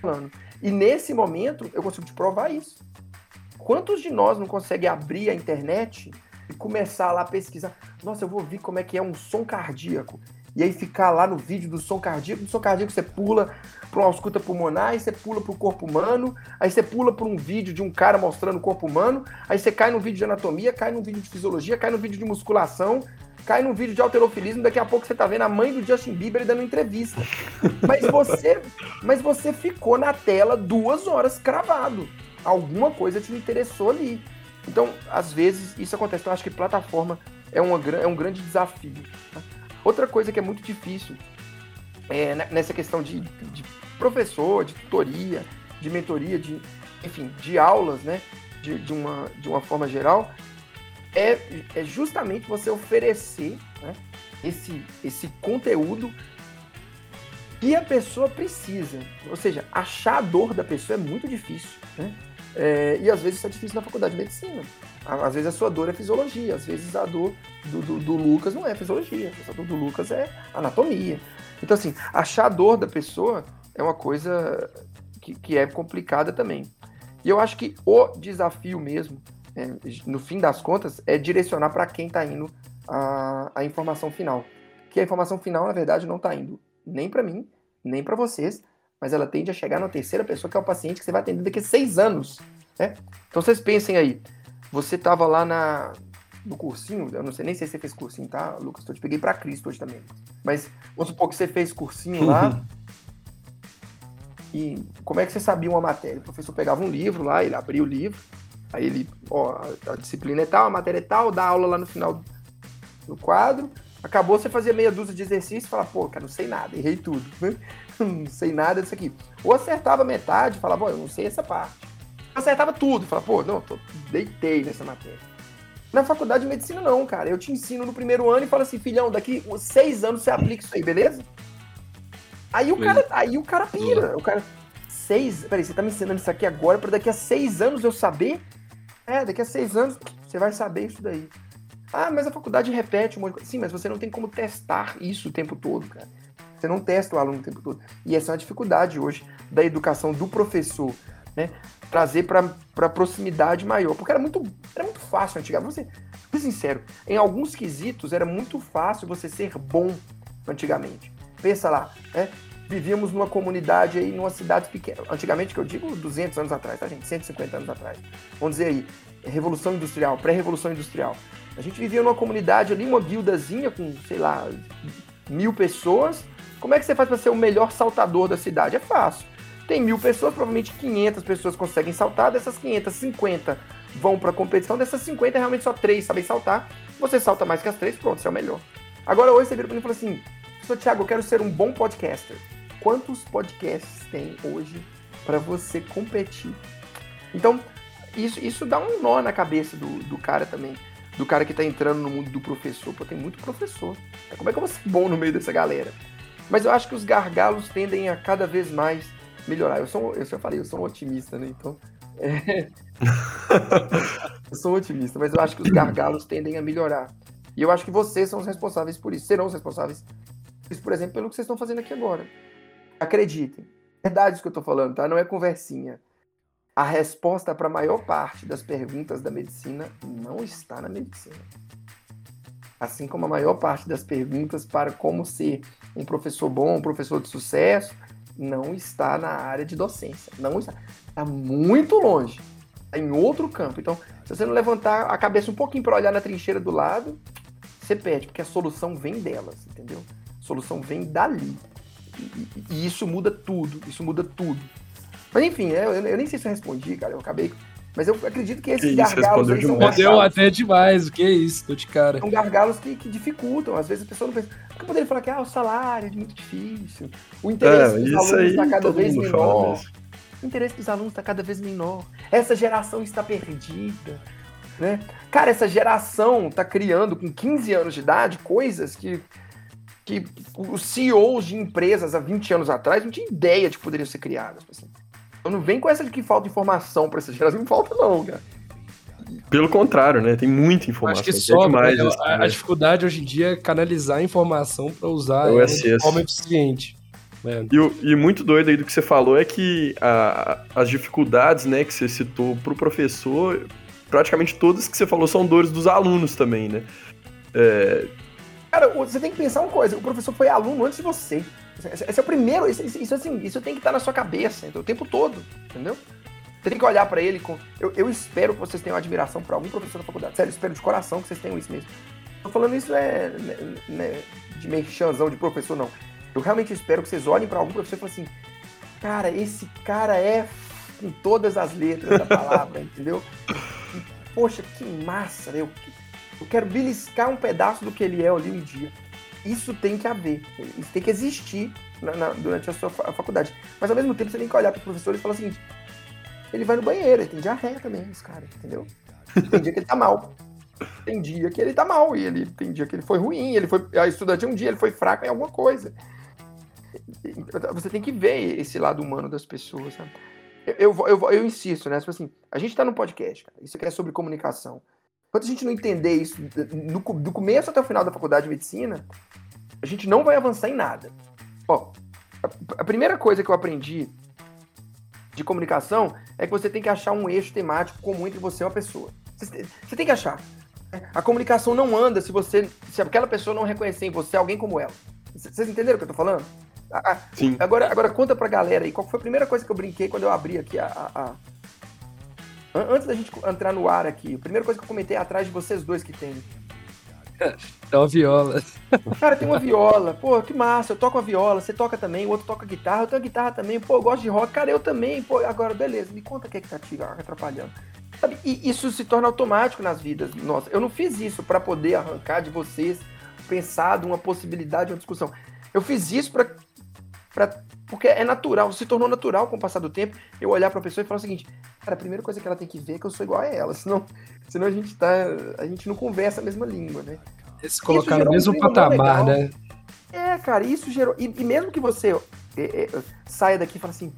S3: falando. E nesse momento, eu consigo te provar isso. Quantos de nós não conseguem abrir a internet e começar lá a pesquisar. Nossa, eu vou ver como é que é um som cardíaco. E aí ficar lá no vídeo do som cardíaco. No som cardíaco você pula para uma ausculta pulmonar, aí você pula para o corpo humano, aí você pula para um vídeo de um cara mostrando o corpo humano, aí você cai no vídeo de anatomia, cai no vídeo de fisiologia, cai no vídeo de musculação, cai no vídeo de alterofilismo, daqui a pouco você tá vendo a mãe do Justin Bieber dando entrevista. Mas você, mas você ficou na tela duas horas cravado. Alguma coisa te interessou ali. Então, às vezes, isso acontece. Então, eu acho que plataforma é, uma, é um grande desafio. Tá? Outra coisa que é muito difícil é, nessa questão de, de professor, de tutoria, de mentoria, de, enfim, de aulas, né? De, de, uma, de uma forma geral, é, é justamente você oferecer né, esse, esse conteúdo que a pessoa precisa. Ou seja, achar a dor da pessoa é muito difícil. Né? É, e às vezes isso é difícil na faculdade de medicina. Às vezes a sua dor é fisiologia, às vezes a dor do, do, do Lucas não é fisiologia, a dor do Lucas é anatomia. Então, assim, achar a dor da pessoa é uma coisa que, que é complicada também. E eu acho que o desafio mesmo, é, no fim das contas, é direcionar para quem está indo a, a informação final. Que a informação final, na verdade, não está indo nem para mim, nem para vocês, mas ela tende a chegar na terceira pessoa, que é o paciente que você vai atender daqui a seis anos. Né? Então vocês pensem aí, você estava lá na, no cursinho, eu não sei nem se você fez cursinho, tá, Lucas? Eu te peguei para Cristo hoje também. Mas vamos supor que você fez cursinho lá. <laughs> e como é que você sabia uma matéria? O professor pegava um livro lá, ele abria o livro, aí ele, ó, a, disciplina é tal, a matéria é tal, dá aula lá no final do quadro. Acabou, você fazia meia dúzia de exercícios e falava, pô, cara, não sei nada, errei tudo. Não sei nada disso aqui. Ou acertava metade, falava, eu não sei essa parte. acertava tudo, falava, pô, não, tô, deitei nessa matéria. Na faculdade de medicina, não, cara. Eu te ensino no primeiro ano e falo assim, filhão, daqui seis anos você aplica isso aí, beleza? Aí o cara, aí o cara pira. O cara, seis. Peraí, você tá me ensinando isso aqui agora para daqui a seis anos eu saber? É, daqui a seis anos você vai saber isso daí. Ah, mas a faculdade repete um monte de coisa. Sim, mas você não tem como testar isso o tempo todo, cara. Você não testa o aluno o tempo todo. E essa é uma dificuldade hoje da educação do professor, né? Trazer para proximidade maior. Porque era muito, era muito fácil antigamente. Você, ser sincero, em alguns quesitos era muito fácil você ser bom antigamente. Pensa lá, né? Vivíamos numa comunidade aí, numa cidade pequena. Antigamente, que eu digo 200 anos atrás, tá, gente? 150 anos atrás. Vamos dizer aí, Revolução Industrial, pré-Revolução Industrial. A gente vivia numa comunidade ali, uma guildazinha com, sei lá, mil pessoas. Como é que você faz para ser o melhor saltador da cidade? É fácil. Tem mil pessoas, provavelmente 500 pessoas conseguem saltar. Dessas 500, 50 vão para a competição. Dessas 50, realmente só três sabem saltar. Você salta mais que as três, pronto, você é o melhor. Agora hoje você vira para mim e fala assim: Sou Thiago, eu quero ser um bom podcaster. Quantos podcasts tem hoje para você competir? Então, isso, isso dá um nó na cabeça do, do cara também do cara que tá entrando no mundo do professor. Pô, tem muito professor. Como é que eu vou ser bom no meio dessa galera? Mas eu acho que os gargalos tendem a cada vez mais melhorar. Eu sou, eu já falei, eu sou um otimista, né? Então. É... <laughs> eu sou um otimista, mas eu acho que os gargalos tendem a melhorar. E eu acho que vocês são os responsáveis por isso. Serão os responsáveis por exemplo, pelo que vocês estão fazendo aqui agora. Acreditem. Verdade isso que eu tô falando, tá? Não é conversinha. A resposta para a maior parte das perguntas da medicina não está na medicina. Assim como a maior parte das perguntas para como ser um professor bom, um professor de sucesso, não está na área de docência. Não está. Está muito longe. Está em outro campo. Então, se você não levantar a cabeça um pouquinho para olhar na trincheira do lado, você perde, porque a solução vem delas, entendeu? A solução vem dali. E, e, e isso muda tudo. Isso muda tudo. Mas enfim, eu, eu, nem sei se eu respondi, cara. Eu acabei. Mas eu acredito que esses que gargalos aí são
S1: Deu até demais, o que é isso, tô de cara.
S3: São gargalos que, que dificultam. Às vezes a pessoa não pensa. Porque poderia falar que ah, o salário é muito difícil. O interesse é, dos alunos está cada vez menor. O interesse dos alunos está cada vez menor. Essa geração está perdida. Né? Cara, essa geração está criando com 15 anos de idade coisas que, que os CEOs de empresas há 20 anos atrás não tinham ideia de que poderiam ser criadas. Assim. Então não vem com essa de que falta informação para essa geração, não falta não, cara.
S2: Pelo contrário, né? Tem muita informação.
S1: Acho que só demais, a, a, né? dificuldade hoje em dia é canalizar a informação para usar
S2: ela de
S1: forma eficiente.
S2: É. E, e, muito doido aí do que você falou é que a, as dificuldades, né, que você citou para o professor, praticamente todas que você falou são dores dos alunos também, né? É...
S3: Cara, você tem que pensar uma coisa: o professor foi aluno antes de você. Esse é o primeiro, isso, isso, assim, isso tem que estar na sua cabeça então, o tempo todo, entendeu? Você tem que olhar para ele com. Eu, eu, espero que vocês tenham admiração por algum professor da faculdade. Sério, espero de coração que vocês tenham isso mesmo. Tô falando isso é né, né, de merchanzão de professor, não. Eu realmente espero que vocês olhem para algum professor e falem assim: cara, esse cara é com todas as letras da palavra, <laughs> entendeu? Poxa, que massa, eu, eu quero beliscar um pedaço do que ele é ali um dia. Isso tem que haver, isso tem que existir na, na, durante a sua faculdade. Mas ao mesmo tempo você tem que olhar para o professor e falar assim: ele vai no banheiro, ele tem diarreia também, esse cara, entendeu? Tem dia que ele tá mal. Tem dia que ele tá mal, e ele tem dia que ele foi ruim, ele foi. A estudante um dia ele foi fraco em alguma coisa. Você tem que ver esse lado humano das pessoas, sabe? Eu, eu, eu, eu insisto, né? Tipo assim, a gente tá no podcast, cara. Isso aqui é sobre comunicação. Enquanto a gente não entender isso no, do começo até o final da faculdade de medicina, a gente não vai avançar em nada. Ó, a, a primeira coisa que eu aprendi de comunicação é que você tem que achar um eixo temático comum entre você e uma pessoa. Você, você tem que achar. A comunicação não anda se você, se aquela pessoa não reconhecer em você alguém como ela. Vocês entenderam o que eu tô falando?
S2: Sim.
S3: Agora, agora conta pra galera aí, qual foi a primeira coisa que eu brinquei quando eu abri aqui a, a... Antes da gente entrar no ar aqui, a primeira coisa que eu comentei é atrás de vocês dois que tem.
S1: É <laughs> uma viola.
S3: Cara, tem uma viola. Pô, que massa. Eu toco a viola, você toca também, o outro toca guitarra, eu tenho guitarra também. Pô, eu gosto de rock. Cara, eu também. Pô, agora, beleza. Me conta o que é que tá te atrapalhando. Sabe? E isso se torna automático nas vidas. Nossa, eu não fiz isso para poder arrancar de vocês, pensar de uma possibilidade, uma discussão. Eu fiz isso para Pra, porque é natural, se tornou natural com o passar do tempo eu olhar para a pessoa e falar o seguinte: cara, a primeira coisa que ela tem que ver é que eu sou igual a ela, senão, senão a gente tá. A gente não conversa a mesma língua, né?
S1: Se colocar no mesmo um patamar, né?
S3: É, cara, isso gerou. E, e mesmo que você é, é, saia daqui e fale assim.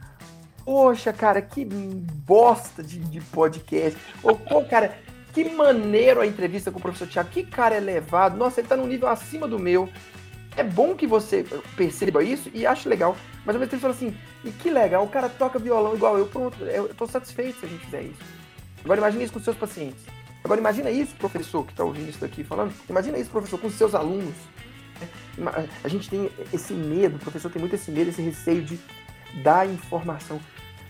S3: Poxa, cara, que bosta de, de podcast. Ou, pô, cara, que maneiro a entrevista com o professor Tiago. Que cara elevado. Nossa, ele tá num nível acima do meu. É bom que você perceba isso e ache legal, mas ao mesmo tempo fala assim, e que legal, o cara toca violão igual eu, pronto, eu tô satisfeito se a gente fizer isso. Agora imagine isso com seus pacientes. Agora imagina isso, professor, que está ouvindo isso daqui falando, imagina isso, professor, com seus alunos. A gente tem esse medo, o professor tem muito esse medo, esse receio de dar informação.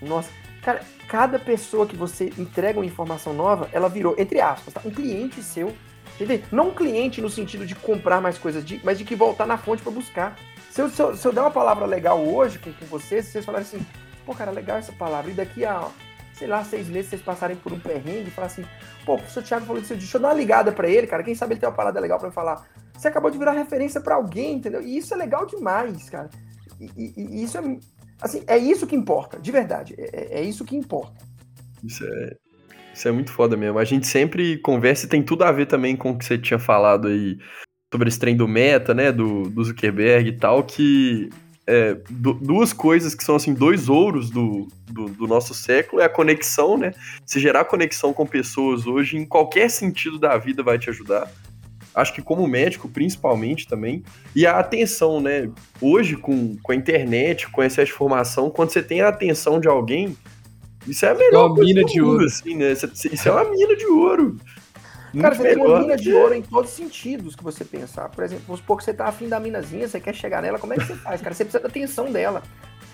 S3: Nossa, cara, cada pessoa que você entrega uma informação nova, ela virou, entre aspas, tá? um cliente seu Entendeu? Não cliente no sentido de comprar mais coisas, de, mas de que voltar na fonte para buscar. Se eu, se, eu, se eu der uma palavra legal hoje com, com vocês, vocês falarem assim, pô, cara, legal essa palavra, e daqui a, sei lá, seis meses vocês passarem por um perrengue e falar assim, pô, o professor Thiago falou disso, deixa eu dar uma ligada para ele, cara, quem sabe ele tem uma parada legal para falar. Você acabou de virar referência para alguém, entendeu? E isso é legal demais, cara. E, e, e, isso é, assim, é isso que importa, de verdade. É, é isso que importa.
S2: Isso é, isso é muito foda mesmo. A gente sempre conversa e tem tudo a ver também com o que você tinha falado aí sobre esse trem do meta, né, do, do Zuckerberg e tal, que é, duas coisas que são assim dois ouros do, do, do, nosso século é a conexão, né? Se gerar conexão com pessoas hoje em qualquer sentido da vida vai te ajudar. Acho que como médico, principalmente também. E a atenção, né? Hoje, com, com a internet, com essa informação, quando você tem a atenção de alguém, isso é a melhor
S1: é uma mina de ouro,
S2: assim, né? Isso é uma mina de ouro.
S3: Cara, você tem uma mina de ouro em todos os sentidos que você pensar. Por exemplo, vamos supor que você tá afim da minazinha, você quer chegar nela, como é que você faz, cara? Você precisa da atenção dela.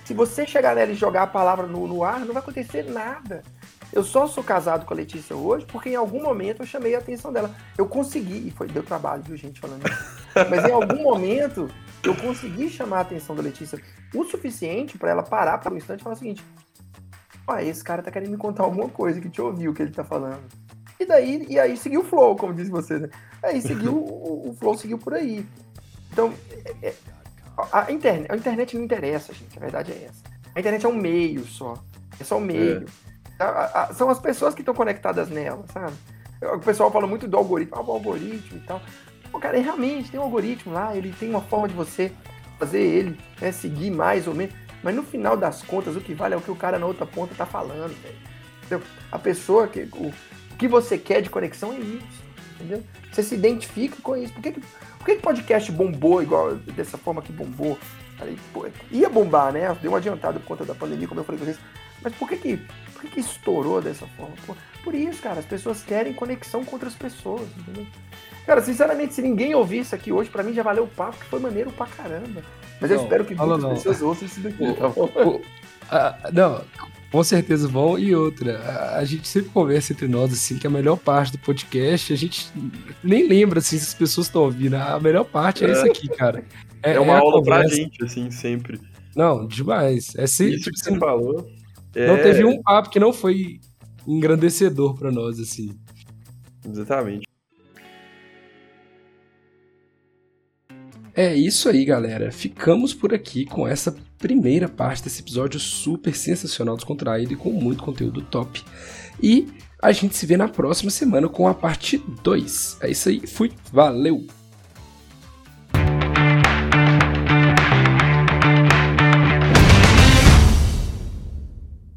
S3: Se você chegar nela e jogar a palavra no, no ar, não vai acontecer nada. Eu só sou casado com a Letícia hoje porque em algum momento eu chamei a atenção dela. Eu consegui, e foi, deu trabalho, viu, gente, falando isso. Mas em algum momento eu consegui chamar a atenção da Letícia o suficiente para ela parar por um instante e falar o seguinte: esse cara tá querendo me contar alguma coisa que te ouviu o que ele tá falando. E daí, e aí seguiu o flow, como disse você, né? Aí seguiu, <laughs> o, o flow seguiu por aí. Então, é, é, a, internet, a internet não interessa, gente, a verdade é essa. A internet é um meio só. É só um meio. É. A, a, são as pessoas que estão conectadas nela, sabe? O pessoal fala muito do algoritmo, ah, o algoritmo e tal. Pô, cara, realmente tem um algoritmo lá, ele tem uma forma de você fazer ele né, seguir mais ou menos. Mas no final das contas, o que vale é o que o cara na outra ponta tá falando. A pessoa que. O, o, que você quer de conexão é isso. Entendeu? Você se identifica com isso. Por que, que, por que, que podcast bombou igual dessa forma que bombou? Aí, pô, ia bombar, né? Deu uma adiantada por conta da pandemia, como eu falei com vocês. Mas por que que, por que, que estourou dessa forma? Por, por isso, cara, as pessoas querem conexão com outras pessoas, entendeu? Cara, sinceramente, se ninguém ouvir isso aqui hoje, para mim já valeu o papo, que foi maneiro pra caramba. Mas não, eu espero que muitas não. pessoas ouçam isso daqui.
S1: Não, com certeza vão. E outra, a, gente sempre conversa entre nós, assim, que a melhor parte do podcast, a gente nem lembra assim, se as pessoas estão ouvindo. A melhor parte é, é isso aqui, cara.
S2: É, é uma é aula conversa. pra gente, assim, sempre.
S1: Não, demais. É se,
S2: isso que você assim, falou.
S1: Não teve um papo que não foi engrandecedor para nós, assim.
S2: Exatamente.
S1: É isso aí, galera. Ficamos por aqui com essa primeira parte desse episódio super sensacional, descontraído e com muito conteúdo top. E a gente se vê na próxima semana com a parte 2. É isso aí, fui, valeu!